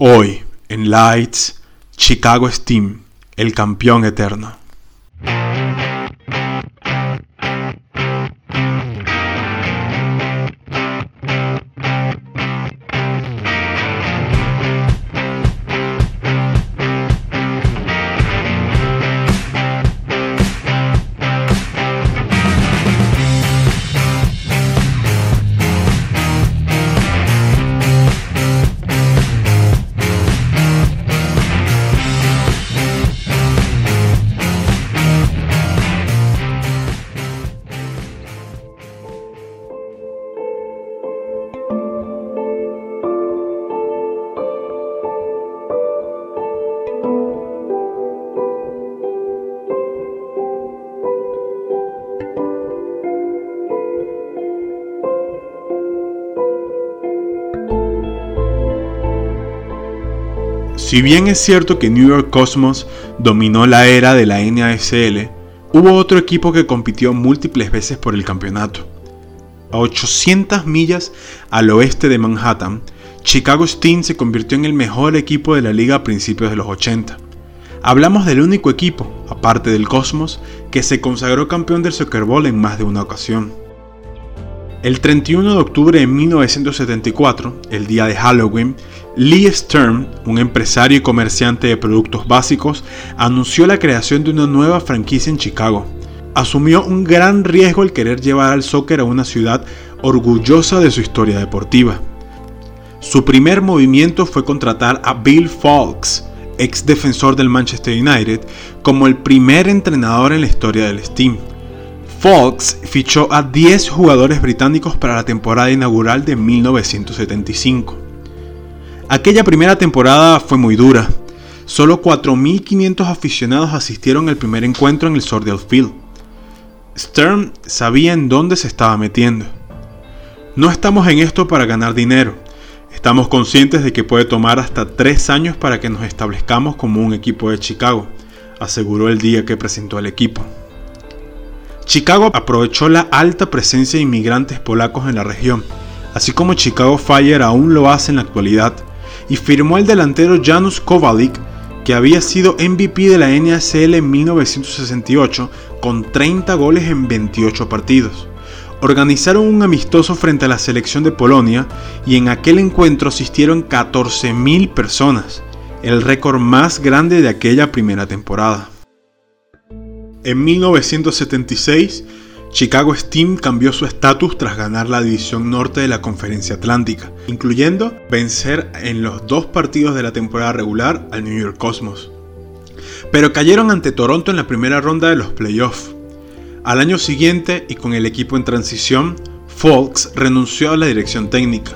Hoy, en Lights, Chicago Steam, el campeón eterno. Si bien es cierto que New York Cosmos dominó la era de la NASL, hubo otro equipo que compitió múltiples veces por el campeonato. A 800 millas al oeste de Manhattan, Chicago Steam se convirtió en el mejor equipo de la liga a principios de los 80. Hablamos del único equipo, aparte del Cosmos, que se consagró campeón del Soccer Bowl en más de una ocasión. El 31 de octubre de 1974, el día de Halloween, Lee Stern, un empresario y comerciante de productos básicos, anunció la creación de una nueva franquicia en Chicago. Asumió un gran riesgo al querer llevar al soccer a una ciudad orgullosa de su historia deportiva. Su primer movimiento fue contratar a Bill Falks, ex defensor del Manchester United, como el primer entrenador en la historia del Steam. Falks fichó a 10 jugadores británicos para la temporada inaugural de 1975. Aquella primera temporada fue muy dura. Solo 4.500 aficionados asistieron al primer encuentro en el Sordell Field. Stern sabía en dónde se estaba metiendo. No estamos en esto para ganar dinero. Estamos conscientes de que puede tomar hasta tres años para que nos establezcamos como un equipo de Chicago, aseguró el día que presentó al equipo. Chicago aprovechó la alta presencia de inmigrantes polacos en la región, así como Chicago Fire aún lo hace en la actualidad, y firmó el delantero Janusz Kowalik, que había sido MVP de la NASL en 1968 con 30 goles en 28 partidos. Organizaron un amistoso frente a la selección de Polonia y en aquel encuentro asistieron 14.000 personas, el récord más grande de aquella primera temporada. En 1976, Chicago Steam cambió su estatus tras ganar la división norte de la Conferencia Atlántica, incluyendo vencer en los dos partidos de la temporada regular al New York Cosmos. Pero cayeron ante Toronto en la primera ronda de los playoffs. Al año siguiente, y con el equipo en transición, Folks renunció a la dirección técnica.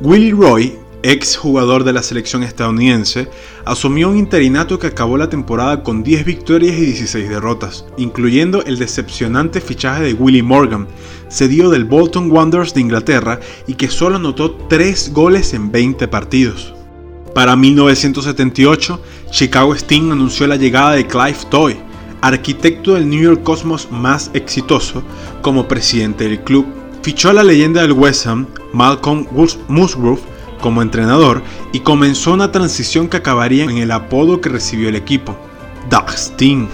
Willie Roy ex jugador de la selección estadounidense, asumió un interinato que acabó la temporada con 10 victorias y 16 derrotas, incluyendo el decepcionante fichaje de Willie Morgan, cedido del Bolton Wanderers de Inglaterra y que solo anotó 3 goles en 20 partidos. Para 1978, Chicago Steam anunció la llegada de Clive Toy, arquitecto del New York Cosmos más exitoso, como presidente del club. Fichó a la leyenda del West Ham, Malcolm Musgrove, como entrenador y comenzó una transición que acabaría en el apodo que recibió el equipo, Sting.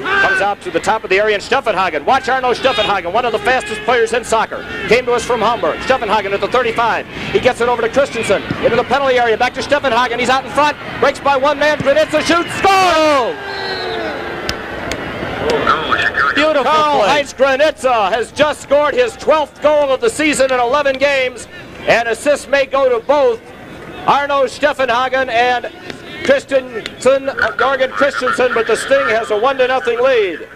Comes out to the top of the area and Steffenhagen. Watch Arno Steffenhagen, one of the fastest players in soccer. Came to us from Hamburg. Steffenhagen at the 35. He gets it over to Christensen. Into the penalty area. Back to Steffenhagen. He's out in front. Breaks by one man. Granitza shoots. Score! Beautiful Karl Heinz Granitza has just scored his 12th goal of the season in 11 games. And assists may go to both Arno Steffenhagen and Christensen, Jorgen Christensen, but the Sting has a 1 to nothing lead.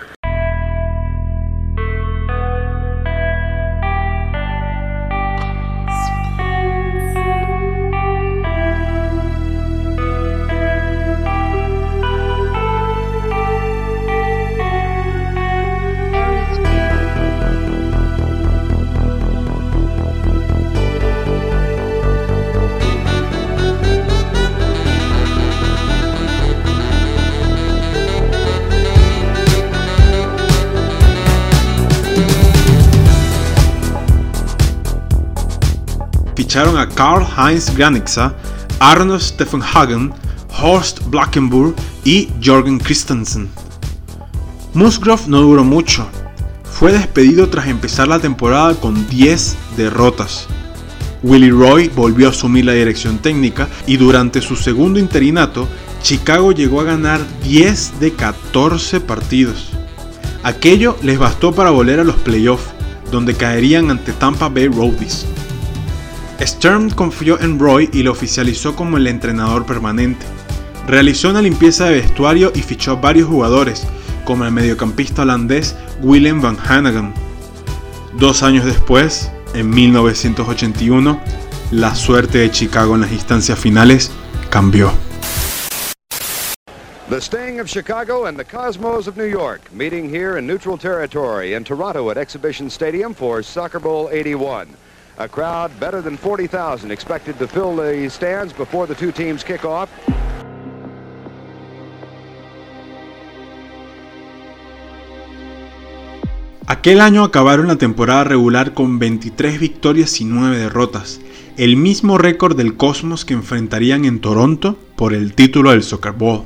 A Karl Heinz Granixa, Arno Steffenhagen, Horst Blackenburg y Jorgen Christensen. Musgrove no duró mucho. Fue despedido tras empezar la temporada con 10 derrotas. Willie Roy volvió a asumir la dirección técnica y durante su segundo interinato, Chicago llegó a ganar 10 de 14 partidos. Aquello les bastó para volver a los playoffs, donde caerían ante Tampa Bay Roadies. Stern confió en Roy y lo oficializó como el entrenador permanente. Realizó una limpieza de vestuario y fichó a varios jugadores, como el mediocampista holandés Willem van Hanegem. Dos años después, en 1981, la suerte de Chicago en las instancias finales cambió. The Sting of Chicago and the Cosmos of New York meeting here in neutral territory in Toronto at Exhibition Stadium for Soccer Bowl 81. A crowd better than 40,000 expected to fill the stands before the two teams kick off. Aquel año acabaron la temporada regular con 23 victorias y 9 derrotas, el mismo récord del Cosmos que enfrentarían en Toronto por el título del Soccer Bowl.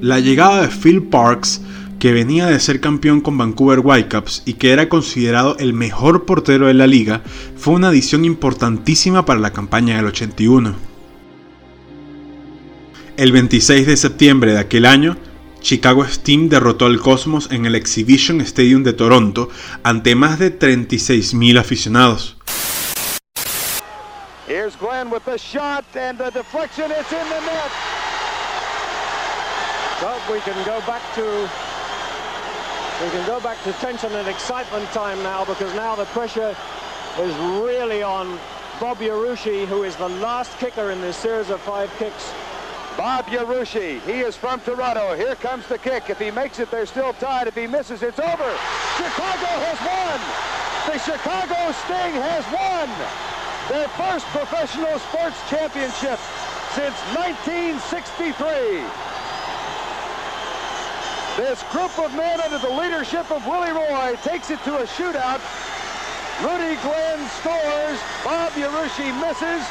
La llegada de Phil Parks, que venía de ser campeón con Vancouver Whitecaps y que era considerado el mejor portero de la liga, fue una adición importantísima para la campaña del 81. El 26 de septiembre de aquel año, Chicago Steam derrotó al Cosmos en el Exhibition Stadium de Toronto ante más de 36.000 aficionados. Glenn shot we can go back to tension and excitement time now because now the pressure is really on Bob Yarushi, who is the last kicker in this series of five kicks. Bob Yarushi, he is from Toronto. Here comes the kick. If he makes it, they're still tied. If he misses, it's over. Chicago has won. The Chicago Sting has won their first professional sports championship since 1963. This group of men under the leadership of Willie Roy takes it to a shootout. Rudy Glenn scores, Bob Yarushi misses,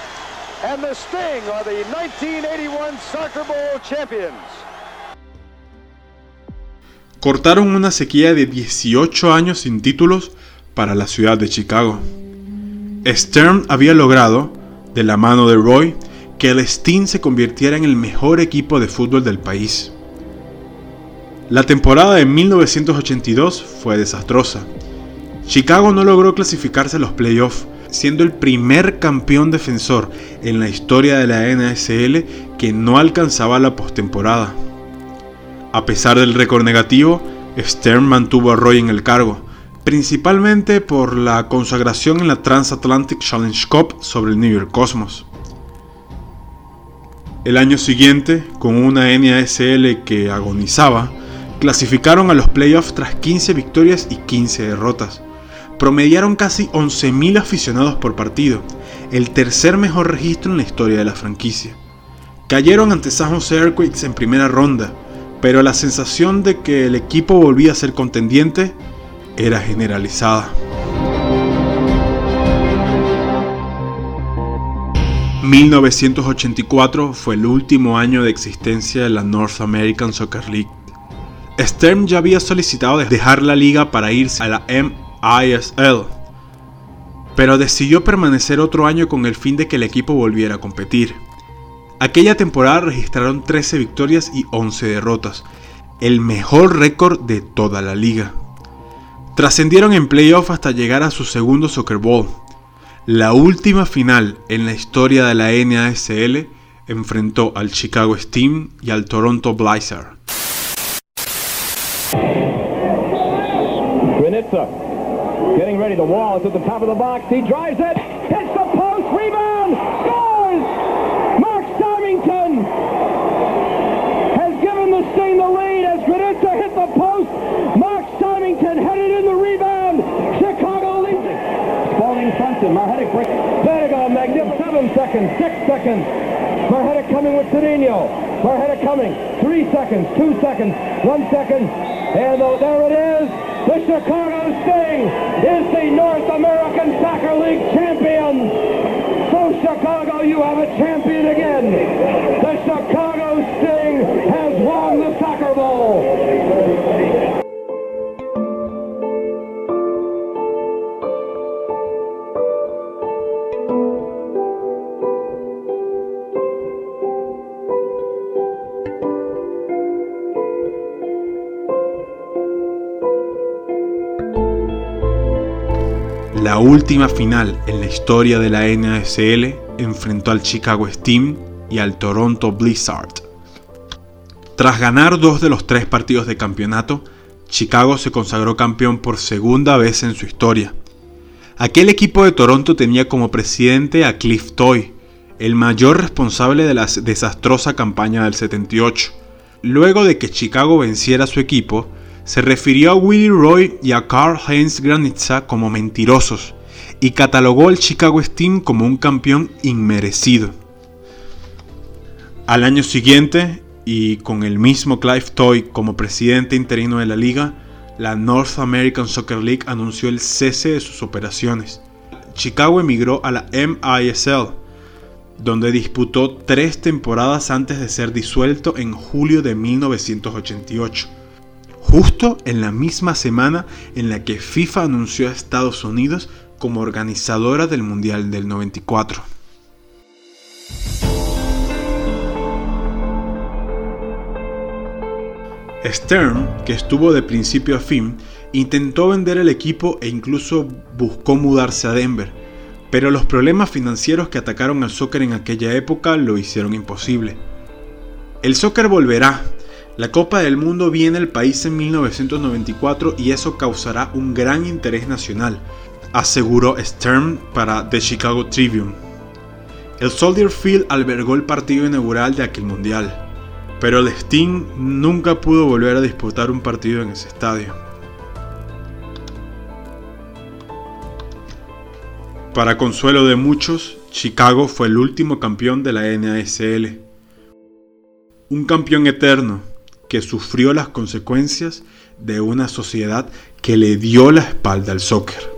and the Sting are the 1981 Soccer Bowl champions. Cortaron una sequía de 18 años sin títulos para la ciudad de Chicago. Stern había logrado, de la mano de Roy, que el Sting se convirtiera en el mejor equipo de fútbol del país. La temporada de 1982 fue desastrosa. Chicago no logró clasificarse a los playoffs, siendo el primer campeón defensor en la historia de la NSL que no alcanzaba la postemporada. A pesar del récord negativo, Stern mantuvo a Roy en el cargo, principalmente por la consagración en la Transatlantic Challenge Cup sobre el New York Cosmos. El año siguiente, con una NASL que agonizaba, clasificaron a los playoffs tras 15 victorias y 15 derrotas. Promediaron casi 11.000 aficionados por partido, el tercer mejor registro en la historia de la franquicia. Cayeron ante San Jose Earthquakes en primera ronda, pero la sensación de que el equipo volvía a ser contendiente era generalizada. 1984 fue el último año de existencia de la North American Soccer League. Stern ya había solicitado dejar la liga para irse a la MISL, pero decidió permanecer otro año con el fin de que el equipo volviera a competir. Aquella temporada registraron 13 victorias y 11 derrotas, el mejor récord de toda la liga. Trascendieron en playoff hasta llegar a su segundo Soccer Bowl. La última final en la historia de la NASL enfrentó al Chicago Steam y al Toronto Blizzard. The wall is at the top of the box. He drives it. Hits the post. Rebound. Scores. Mark Symington has given the Sting the lead as Granitza hit the post. Mark Symington headed in the rebound. Chicago leads it. Spalding fronts him. There go. Magnificent. Seven seconds. Six seconds. Marhetic coming with Cedinho. Marhetic coming. Three seconds. Two seconds. One second. And uh, there it is. The Chicago Sting is the North American Soccer League champion. go Chicago, you have a champion again. The Chicago Sting has won the Soccer Bowl. La última final en la historia de la NASL enfrentó al Chicago Steam y al Toronto Blizzard. Tras ganar dos de los tres partidos de campeonato, Chicago se consagró campeón por segunda vez en su historia. Aquel equipo de Toronto tenía como presidente a Cliff Toy, el mayor responsable de la desastrosa campaña del 78. Luego de que Chicago venciera a su equipo, se refirió a Willie Roy y a Karl-Heinz Granitza como mentirosos y catalogó al Chicago Steam como un campeón inmerecido. Al año siguiente, y con el mismo Clive Toy como presidente interino de la liga, la North American Soccer League anunció el cese de sus operaciones. Chicago emigró a la MISL, donde disputó tres temporadas antes de ser disuelto en julio de 1988 justo en la misma semana en la que FIFA anunció a Estados Unidos como organizadora del Mundial del 94. Stern, que estuvo de principio a fin, intentó vender el equipo e incluso buscó mudarse a Denver, pero los problemas financieros que atacaron al soccer en aquella época lo hicieron imposible. El soccer volverá, la Copa del Mundo viene al país en 1994 y eso causará un gran interés nacional, aseguró Stern para The Chicago Tribune. El Soldier Field albergó el partido inaugural de aquel mundial, pero el Sting nunca pudo volver a disputar un partido en ese estadio. Para consuelo de muchos, Chicago fue el último campeón de la NASL. Un campeón eterno, que sufrió las consecuencias de una sociedad que le dio la espalda al soccer.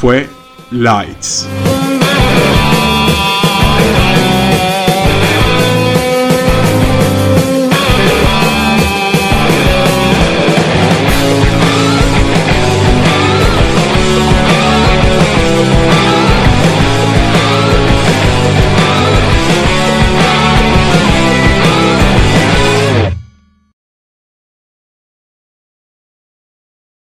fue Lights.